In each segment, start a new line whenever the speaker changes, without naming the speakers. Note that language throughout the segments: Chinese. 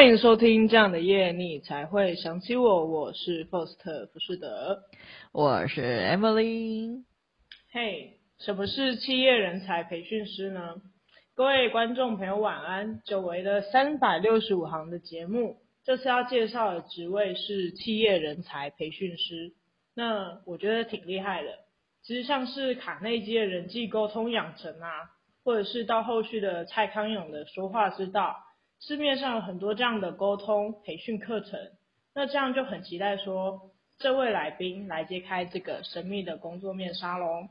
欢迎收听这样的夜，你才会想起我。我是 Faust 浮士德，
我是 Emily。
嘿，什么是企业人才培训师呢？各位观众朋友，晚安。久违的三百六十五行的节目，这次要介绍的职位是企业人才培训师。那我觉得挺厉害的。其实像是卡内基的人际沟通养成啊，或者是到后续的蔡康永的说话之道。市面上有很多这样的沟通培训课程，那这样就很期待说，这位来宾来揭开这个神秘的工作面纱喽。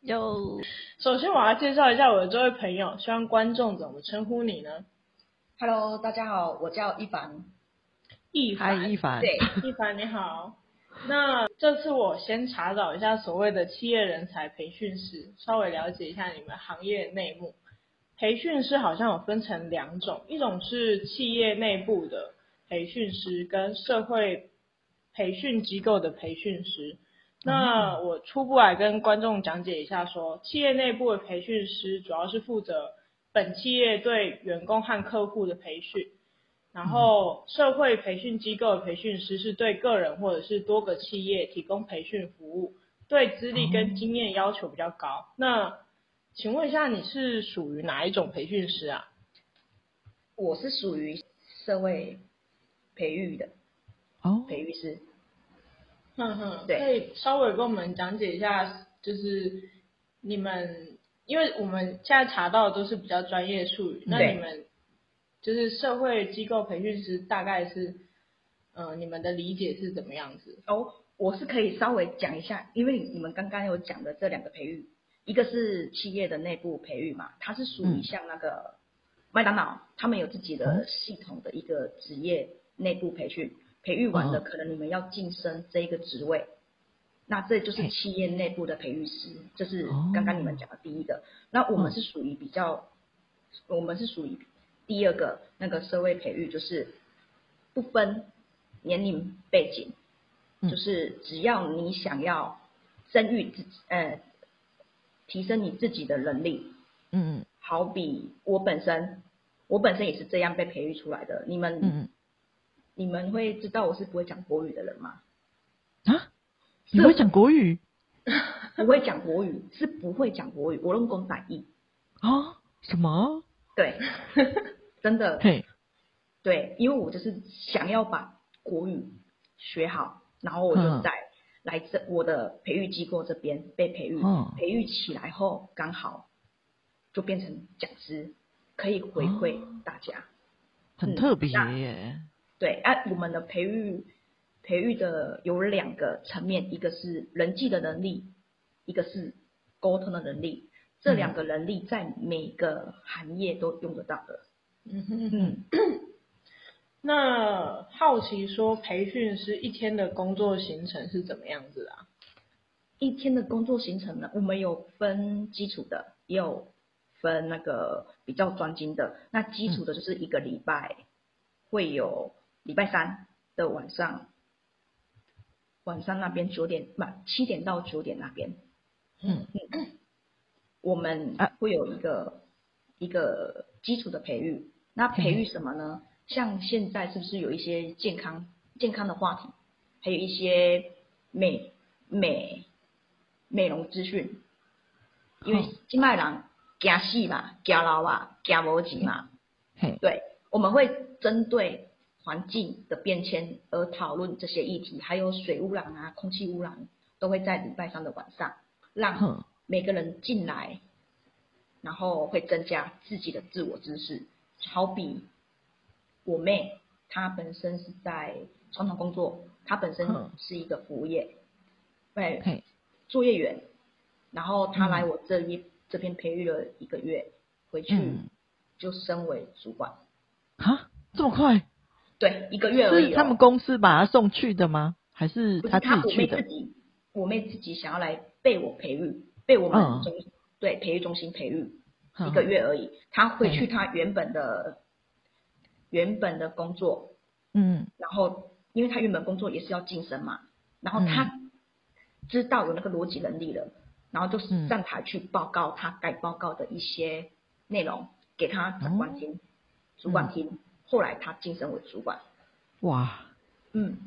有，
首先我要介绍一下我的这位朋友，希望观众怎么称呼你呢
？Hello，大家好，我叫一凡。
一凡，
一凡，
对，
一凡你好。那这次我先查找一下所谓的企业人才培训师，稍微了解一下你们行业内幕。培训师好像有分成两种，一种是企业内部的培训师，跟社会培训机构的培训师。那我初步来跟观众讲解一下说，说企业内部的培训师主要是负责本企业对员工和客户的培训，然后社会培训机构的培训师是对个人或者是多个企业提供培训服务，对资历跟经验要求比较高。那请问一下，你是属于哪一种培训师啊？
我是属于社会培育的哦，培育师。
哼哼，对，可以稍微跟我们讲解一下，就是你们，因为我们现在查到的都是比较专业术语，那你们就是社会机构培训师，大概是，嗯、呃，你们的理解是怎么样子？
哦，我是可以稍微讲一下，因为你们刚刚有讲的这两个培育。一个是企业的内部培育嘛，它是属于像那个麦当劳，他们有自己的系统的一个职业内部培训，培育完了可能你们要晋升这一个职位，那这就是企业内部的培育师，这是刚刚你们讲的第一个。那我们是属于比较，我们是属于第二个那个社会培育，就是不分年龄背景，就是只要你想要生育自己，呃。提升你自己的能力，嗯嗯，好比我本身，我本身也是这样被培育出来的。你们，嗯，你们会知道我是不会讲国语的人吗？
啊？你会讲国语？
不会讲国语，是不会讲国语。我用公仔译。
啊？什么？
对，真的。
对，
对，因为我就是想要把国语学好，然后我就在。来自我的培育机构这边被培育，哦、培育起来后刚好就变成讲师，可以回馈大家，哦、
很特别耶。
嗯、对，啊，我们的培育培育的有两个层面，一个是人际的能力，一个是沟通的能力，这两个能力在每个行业都用得到的。嗯哼哼。
那好奇说，培训师一天的工作行程是怎么样子啊？
一天的工作行程呢，我们有分基础的，也有分那个比较专精的。那基础的就是一个礼拜会有礼拜三的晚上，晚上那边九点不七点到九点那边，嗯嗯，我们会有一个一个基础的培育。那培育什么呢？像现在是不是有一些健康健康的话题，还有一些美美美容资讯？因为金麦郎加戏嘛，加老啊，加逻辑嘛。嘿，对，我们会针对环境的变迁而讨论这些议题，还有水污染啊、空气污染，都会在礼拜三的晚上让每个人进来，然后会增加自己的自我知识，好比。我妹她本身是在传统工作，她本身是一个服务业，对，嘿作业员，然后她来我这一、嗯、这边培育了一个月，回去就升为主管。
啊、嗯，这么快？
对，一个月而已、哦。
是他们公司把她送去的吗？还是他自己去的？
我妹自己，我妹自己想要来被我培育，被我们中、嗯、对培育中心培育一个月而已。她回去她原本的。原本的工作，嗯，然后因为他原本工作也是要晋升嘛，然后他知道有那个逻辑能力了，然后就上台去报告他该报告的一些内容给他长官听、主管听，后来他晋升为主管。
哇，
嗯，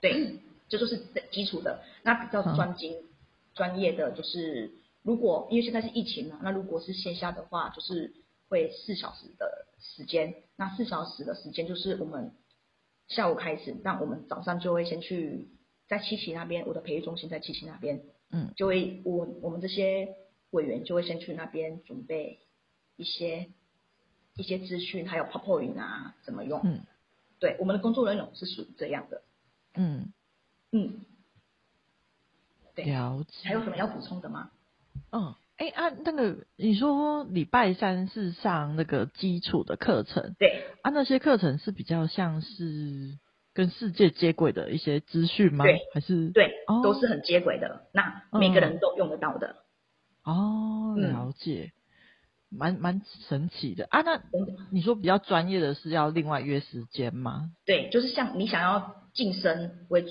对，这就，就是基础的。那比较专精、嗯、专业的就是，如果因为现在是疫情嘛，那如果是线下的话，就是会四小时的时间。那四小时的时间就是我们下午开始，那我们早上就会先去在七期那边，我的培育中心在七期那边，
嗯，
就会我我们这些委员就会先去那边准备一些一些资讯，还有泡泡云啊怎么用，
嗯。
对，我们的工作内容是属于这样的。
嗯
嗯，对。
了解。
还有什么要补充的吗？
嗯，哎啊，那个你说礼拜三是上那个基础的课程，
对
啊，那些课程是比较像是跟世界接轨的一些资讯吗？
对，
还是
对、
哦，都
是很接轨的，那每个人都用得到的。
哦，了解。嗯蛮蛮神奇的啊！那你说比较专业的是要另外约时间吗？
对，就是像你想要晋升为，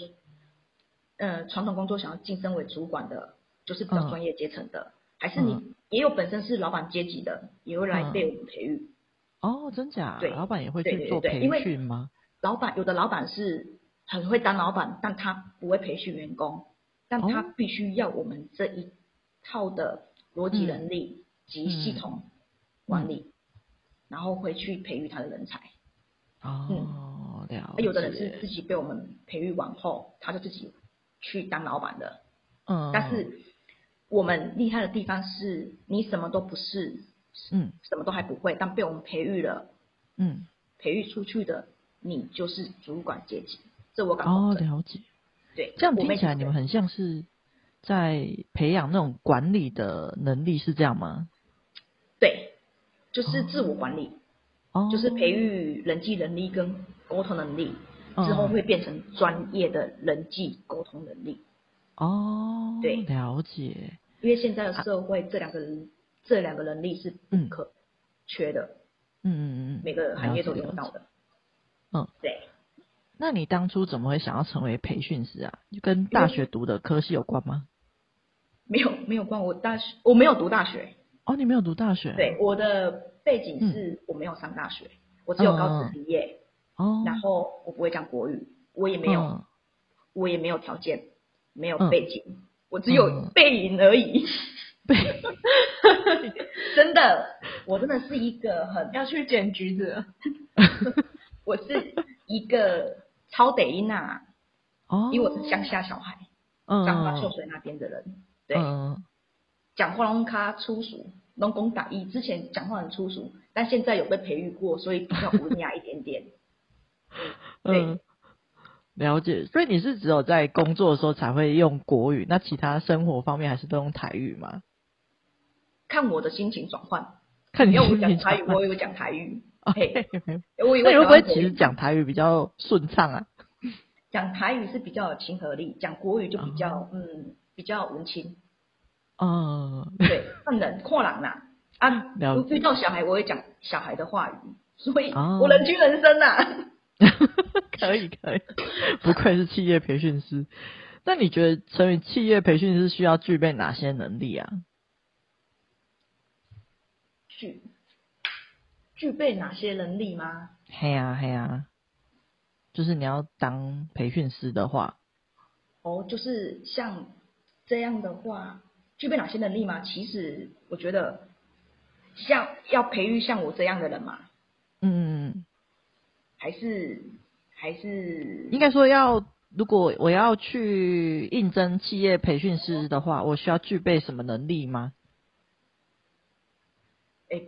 呃，传统工作想要晋升为主管的，就是比较专业阶层的，嗯，还是你也有本身是老板阶级的，也会来被我们培育。
哦，真假？
对，
老板也会去做培训吗？
老板有的老板是很会当老板，但他不会培训员工，但他必须要我们这一套的逻辑能力及系统。嗯管理，然后会去培育他的人才。
哦，
嗯、
了。
有的人是自己被我们培育完后，他就自己去当老板的。
嗯。
但是我们厉害的地方是，你什么都不是，
嗯，
什么都还不会，但被我们培育了，
嗯，
培育出去的，你就是主管阶级。这我感觉。
哦，了解。
对，
这样听起来你们很像是在培养那种管理的能力，是这样吗？
对。就是自我管理，
哦，
就是培育人际能力跟沟通能力，哦，之后会变成专业的人际沟通能力。
哦，
对，
了解。
因为现在的社会，这两个人，啊，这两个能力是不可缺的。
嗯嗯嗯，
每个行业都用到的。
嗯，
对。
那你当初怎么会想要成为培训师啊？跟大学读的科系有关吗？
没有，没有关。我大学我没有读大学。
哦，你没有读大学？
对，我的背景是我没有上大学，嗯、我只有高职毕业。
哦。
然后我不会讲国语，我也没有，嗯、我也没有条件，没有背景，嗯、我只有背影而已。背、嗯。真的，我真的是一个很
要去捡橘子。
我是一个超得音呐。
哦。
因为我是乡下小孩，彰化秀水那边的人。对。
嗯
讲话拢卡粗俗，拢讲台语。之前讲话很粗俗，但现在有被培育过，所以比较文雅一点点。对、
嗯，了解。所以你是只有在工作的时候才会用国语，那其他生活方面还是都用台语吗？
看我的心情转换。
看你
心情讲台语，我也会讲台语。嘿，
我以为会不会其实讲台语比较顺畅啊？
讲台语是比较有亲和力，讲国语就比较、哦、嗯比较文青。
哦、
嗯，对，看人看人呐，啊，遇到小孩我会讲小孩的话语，所以我人均人生呐、啊。
可以可以，不愧是企业培训师。那你觉得成为企业培训师需要具备哪些能力啊？
具具备哪些能力吗？
嘿呀嘿呀，就是你要当培训师的话，
哦，就是像这样的话。具备哪些能力吗？其实我觉得，像要培育像我这样的人嘛，
嗯，
还是还是
应该说要，如果我要去应征企业培训师的话，我需要具备什么能力吗？
哎，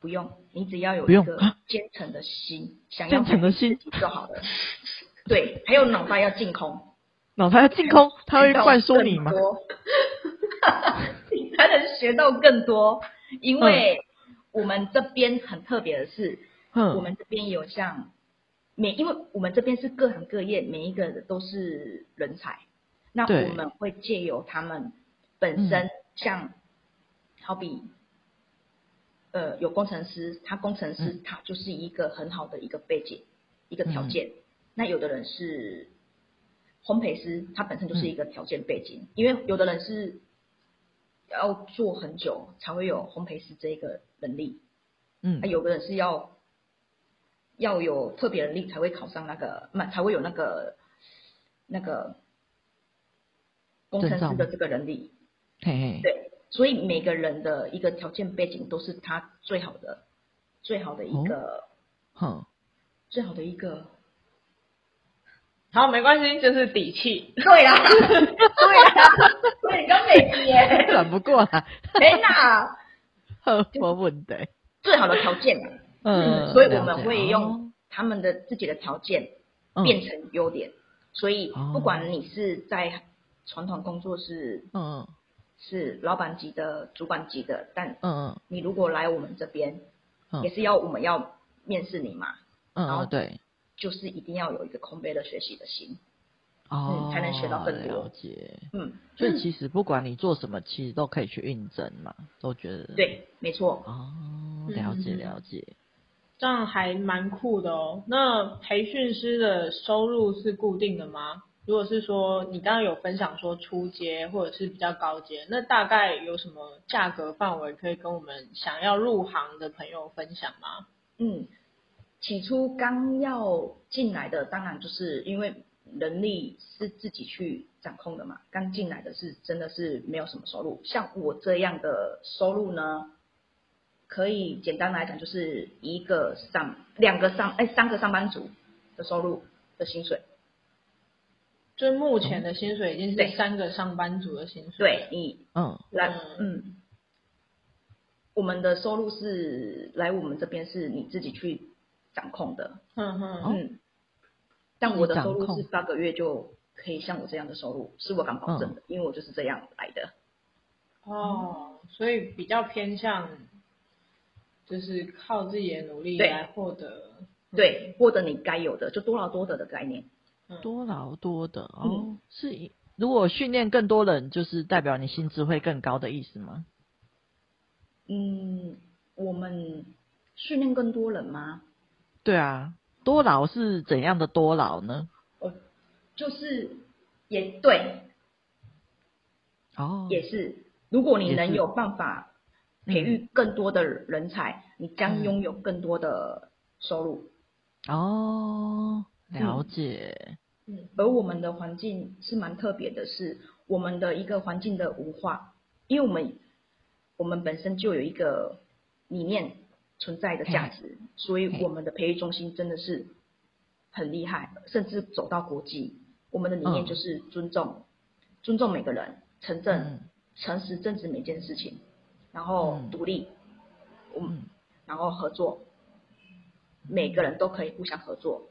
不用，你只要有一个虔诚的心，想要
虔诚的心
就好了。对，还有脑袋要净空，
脑袋要净空，他会灌输你吗？
你才能学到更多，因为我们这边很特别的是，
嗯，
我们这边有像每，因为我们这边是各行各业，每一个都是人才，那我们会借由他们本身，像好比，呃，有工程师，他工程师他就是一个很好的一个背景，一个条件，那有的人是。烘焙师他本身就是一个条件背景，嗯，因为有的人是要做很久才会有烘焙师这个能力，
嗯，
有的人是要要有特别能力才会考上那个，那才会有那个那个工程师的这个能力。
嘿嘿。
对，所以每个人的一个条件背景都是他最好的，最好的一个，
哦、
最好的一个。
好，没关系，就是底气。
对呀，对呀，对，跟美琪耶，
转不过来。
没啦，
呵，我问的。
最好的条件嘛，
嗯，
所以我们会用他们的自己的条件变成优点。所以不管你是在传统工作室，嗯，是老板级的、主管级的，但嗯，你如果来我们这边，也是要我们要面试你嘛，
嗯，对。
就是一定要有一个空杯的学习的心，
哦、
嗯，才能学到更多。
了解，
嗯，
所以其实不管你做什么，其实都可以去应征嘛，都觉得
对，没错。
哦，了解了解，
这样还蛮酷的哦。那培训师的收入是固定的吗？如果是说你刚刚有分享说初阶或者是比较高阶，那大概有什么价格范围可以跟我们想要入行的朋友分享吗？
嗯。起初刚要进来的，当然就是因为能力是自己去掌控的嘛。刚进来的是真的是没有什么收入，像我这样的收入呢，可以简单来讲就是一个上两个上哎三个上班族的收入的薪水。
就目前的薪水已经是三个上班族的薪水。
对，你
嗯
来嗯，我们的收入是来我们这边是你自己去。掌控的，
嗯嗯
嗯，但我的收入是八个月就可以像我这样的收入，是我敢保证的，因为我就是这样来的。
哦，所以比较偏向，就是靠自己的努力来获得，
对，获得你该有的，就多劳多得的概念。
多劳多得哦，是如果训练更多人，就是代表你薪资会更高的意思吗？
嗯，我们训练更多人吗？
对啊，多劳是怎样的多劳呢？
哦，就是也对，
哦，
也是。如果你能有办法培育更多的人才，嗯、你将拥有更多的收入。
哦，了解。
嗯，而我们的环境是蛮特别的，是我们的一个环境的文化，因为我们我们本身就有一个理念。存在的价值，所以我们的培育中心真的是很厉害，甚至走到国际。我们的理念就是尊重，嗯、尊重每个人，诚正、嗯、诚实、正直每件事情，然后独立，嗯，嗯然后合作，每个人都可以互相合作，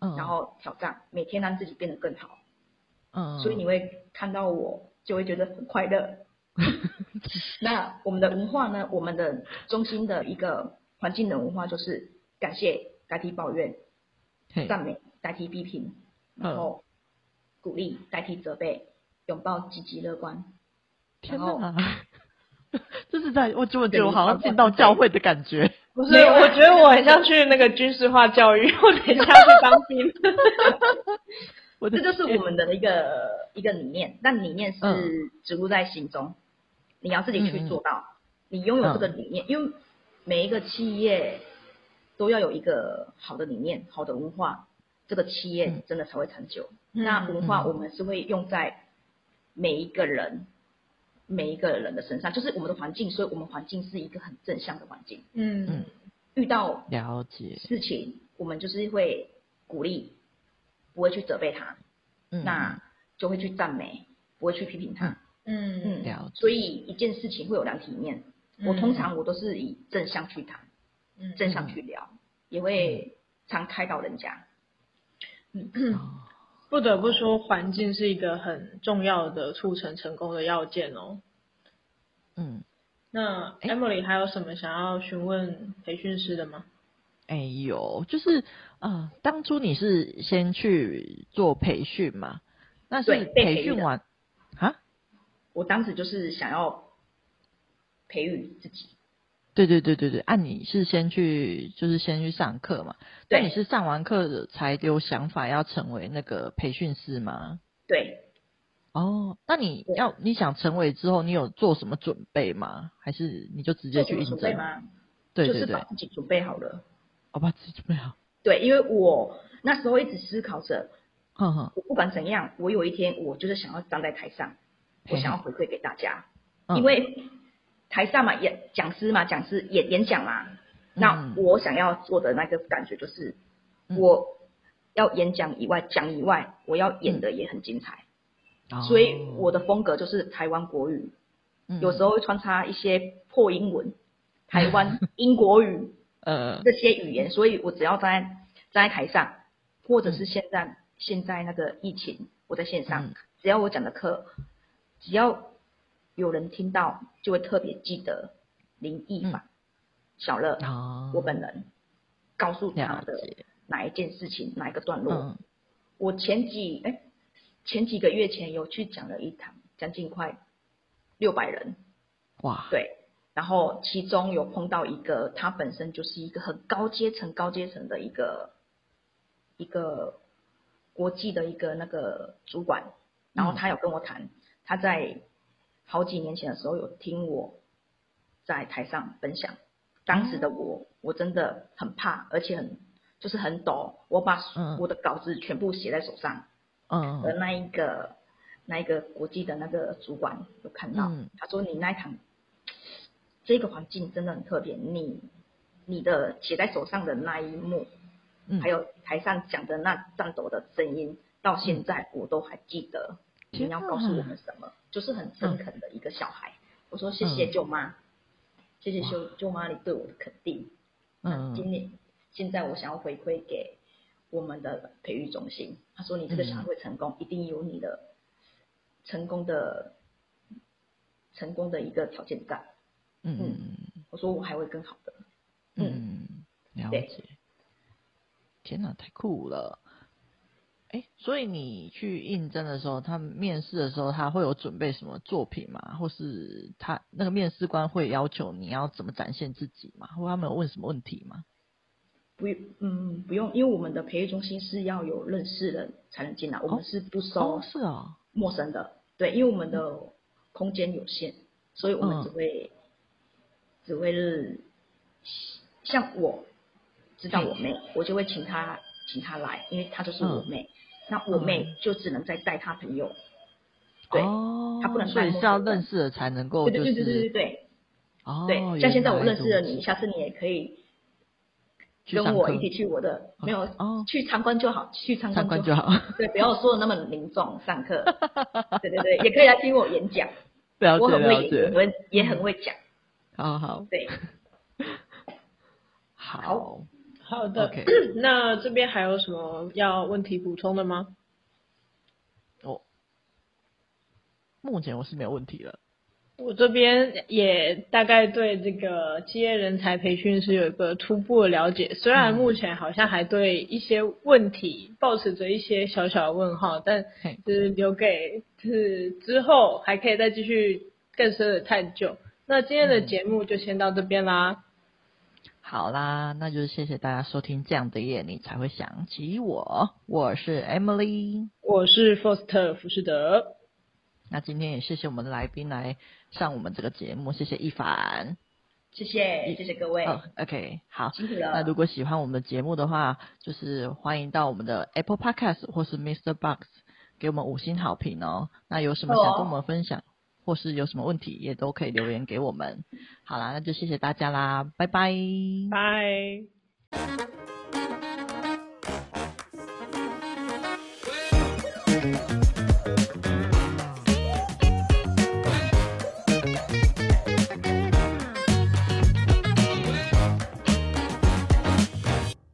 嗯，然后挑战，每天让自己变得更好，嗯，所以你会看到我，就会觉得很快乐。那我们的文化呢？我们的中心的一个环境的文化就是感谢代替抱怨，赞美代替批评，然后鼓励代替责备，拥抱积极乐观。
天哪！这是在我觉得我好像进到教会的感觉。
不是，我觉得我很像去那个 军事化教育，我等一下 去当兵。
我这就是我们的一个一个理念，但理念是植入在心中。你要自己去做到，你拥有这个理念，因为每一个企业都要有一个好的理念、好的文化，这个企业真的才会长久。那文化我们是会用在每一个人、每一个人的身上，就是我们的环境，所以我们环境是一个很正向的环境。
嗯。嗯，
遇到
了解。
事情，我们就是会鼓励，不会去责备他，嗯。那就会去赞美，不会去批评他。
嗯。嗯，
了解。
所以一件事情会有两体面，嗯、我通常我都是以正向去谈，嗯，正向去聊，嗯、也会常开导人家。
嗯，不得不说，环境是一个很重要的促成成功的要件哦。
嗯，
那 Emily 还有什么想要询问培训师的吗？
哎呦，就是呃，当初你是先去做培训嘛？那是培训完。
我当时就是想要培育自己。
对对对对对，按、啊、你是先去，就是先去上课嘛。对。那你是上完课才有想法要成为那个培训师吗？
对。
哦，那你要你想成为之后，你有做什么准备吗？还是你就直接去应征？
吗？
对对对。
就是把自己准备好了。
我、哦、把自己准备好。
对，因为我那时候一直思考着，
哼哼，
我不管怎样，我有一天我就是想要站在台上，我想要回馈给大家，
嗯、
因为台上嘛，演讲师嘛，讲师演演讲嘛，那我想要做的那个感觉就是，
嗯、
我要演讲以外，讲以外，我要演的也很精彩，
嗯、
所以我的风格就是台湾国语，
嗯、
有时候会穿插一些破英文，台湾英国语，
呃，
这些语言，所以我只要站在站在台上，或者是现在、嗯、现在那个疫情，我在线上，嗯、只要我讲的课，只要有人听到，就会特别记得林艺凡、嗯、小乐，
哦、
我本人告诉他的哪一件事情，哪一个段落。
嗯、
我前几哎前几个月前有去讲了一堂，将近快六百人，
哇，
对。然后其中有碰到一个，他本身就是一个很高阶层、高阶层的一个一个国际的一个那个主管，然后他有跟我谈，嗯、他在好几年前的时候有听我在台上分享，当时的我我真的很怕，而且很就是很抖，我把我的稿子全部写在手上，
嗯，
而那一个那一个国际的那个主管有看到，
嗯、
他说你那一堂。这个环境真的很特别，你你的写在手上的那一幕，
嗯、
还有台上讲的那颤抖的声音，到现在我都还记得。嗯、你要告诉我们什么？就是很诚恳的一个小孩。嗯、我说谢谢舅妈，嗯、谢谢舅舅妈你对我的肯定。嗯，今年现在我想要回馈给我们的培育中心。他说你这个小孩会成功，嗯、一定有你的成功的成功的一个条件在。嗯，我说我还会更好的。
嗯，了解。对天哪，太酷了！哎，所以你去应征的时候，他们面试的时候，他会有准备什么作品吗？或是他那个面试官会要求你要怎么展现自己吗？或他们有问什么问题吗？
不，嗯，不用，因为我们的培育中心是要有认识人才能进来，我们是不收，是啊，陌生的。对，因为我们的空间有限，所以我们只会。只会是像我知道我妹，嗯、我就会请她请她来，因为她就是我妹。嗯、那我妹就只能再带她朋友，嗯、对，哦、她不能带。所以是要认识了才能够、就是，对对对对对对。哦。对，像现在我认识了你，下次你也可以跟我一起去我的，没有哦，去参观就好，去参观就好。对，不要说的那么凝重，上课。对对对，也可以来听我演讲。了解我很会演，我也很会讲。
好好，
对，
好
好的。那这边还有什么要问题补充的吗？
哦，目前我是没有问题了。
我这边也大概对这个企业人才培训是有一个初步的了解，虽然目前好像还对一些问题保持着一些小小的问号，但就是留给就是之后还可以再继续更深的探究。那今天的节目就先到这边啦。嗯、
好啦，那就是谢谢大家收听。这样的夜你才会想起我，我是 Emily，
我是 Foster 福士德。
那今天也谢谢我们的来宾来上我们这个节目，谢谢一凡，
谢谢谢谢各位。
哦、OK，好，
辛苦了。
那如果喜欢我们的节目的话，就是欢迎到我们的 Apple Podcast 或是 Mr. Box 给我们五星好评哦。那有什么想跟我们分享？哦或是有什么问题，也都可以留言给我们。好啦，那就谢谢大家啦，拜拜，
拜。